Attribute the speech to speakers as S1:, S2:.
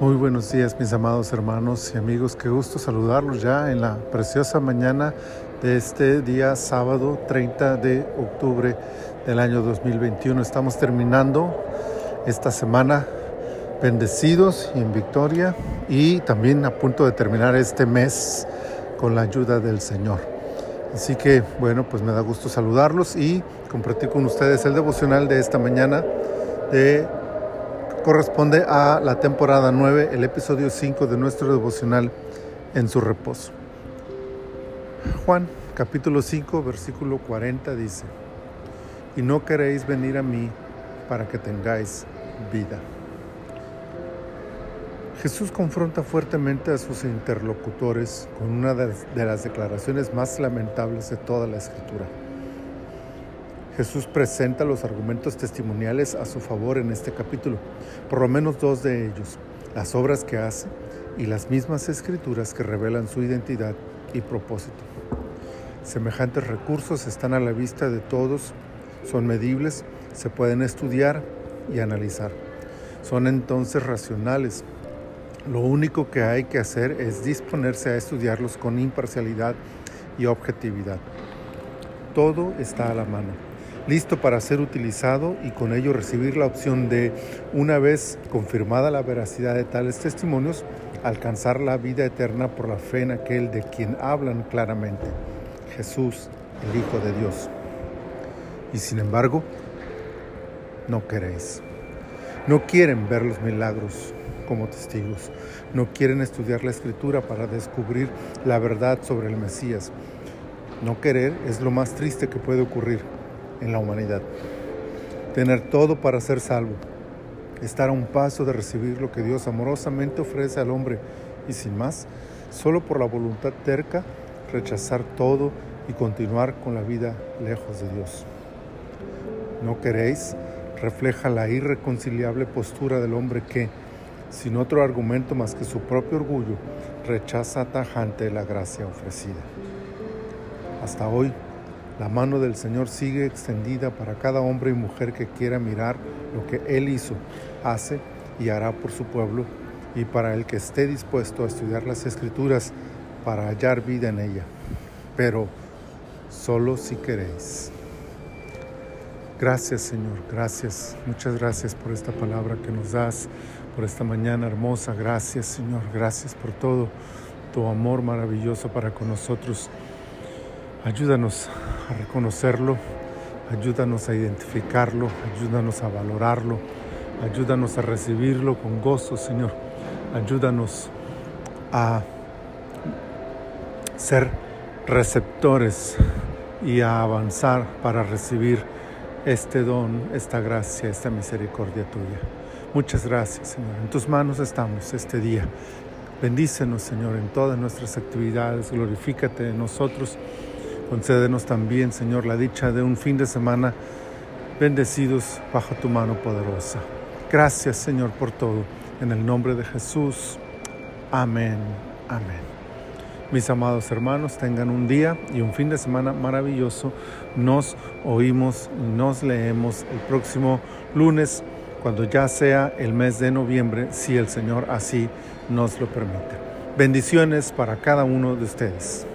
S1: Muy buenos días mis amados hermanos y amigos, qué gusto saludarlos ya en la preciosa mañana de este día sábado 30 de octubre del año 2021. Estamos terminando esta semana bendecidos y en victoria y también a punto de terminar este mes con la ayuda del Señor. Así que bueno, pues me da gusto saludarlos y compartir con ustedes el devocional de esta mañana de corresponde a la temporada 9, el episodio 5 de nuestro devocional en su reposo. Juan capítulo 5 versículo 40 dice, y no queréis venir a mí para que tengáis vida. Jesús confronta fuertemente a sus interlocutores con una de las declaraciones más lamentables de toda la escritura. Jesús presenta los argumentos testimoniales a su favor en este capítulo, por lo menos dos de ellos, las obras que hace y las mismas escrituras que revelan su identidad y propósito. Semejantes recursos están a la vista de todos, son medibles, se pueden estudiar y analizar. Son entonces racionales. Lo único que hay que hacer es disponerse a estudiarlos con imparcialidad y objetividad. Todo está a la mano listo para ser utilizado y con ello recibir la opción de, una vez confirmada la veracidad de tales testimonios, alcanzar la vida eterna por la fe en aquel de quien hablan claramente, Jesús, el Hijo de Dios. Y sin embargo, no queréis. No quieren ver los milagros como testigos. No quieren estudiar la escritura para descubrir la verdad sobre el Mesías. No querer es lo más triste que puede ocurrir en la humanidad. Tener todo para ser salvo. Estar a un paso de recibir lo que Dios amorosamente ofrece al hombre y sin más, solo por la voluntad terca, rechazar todo y continuar con la vida lejos de Dios. ¿No queréis? Refleja la irreconciliable postura del hombre que, sin otro argumento más que su propio orgullo, rechaza tajante la gracia ofrecida. Hasta hoy, la mano del Señor sigue extendida para cada hombre y mujer que quiera mirar lo que Él hizo, hace y hará por su pueblo, y para el que esté dispuesto a estudiar las Escrituras para hallar vida en ella. Pero solo si queréis. Gracias Señor, gracias, muchas gracias por esta palabra que nos das, por esta mañana hermosa. Gracias Señor, gracias por todo tu amor maravilloso para con nosotros. Ayúdanos a reconocerlo, ayúdanos a identificarlo, ayúdanos a valorarlo, ayúdanos a recibirlo con gozo, Señor. Ayúdanos a ser receptores y a avanzar para recibir este don, esta gracia, esta misericordia tuya. Muchas gracias, Señor. En tus manos estamos este día. Bendícenos, Señor, en todas nuestras actividades. Glorifícate en nosotros Concédenos también, Señor, la dicha de un fin de semana bendecidos bajo tu mano poderosa. Gracias, Señor, por todo. En el nombre de Jesús. Amén. Amén. Mis amados hermanos, tengan un día y un fin de semana maravilloso. Nos oímos y nos leemos el próximo lunes, cuando ya sea el mes de noviembre, si el Señor así nos lo permite. Bendiciones para cada uno de ustedes.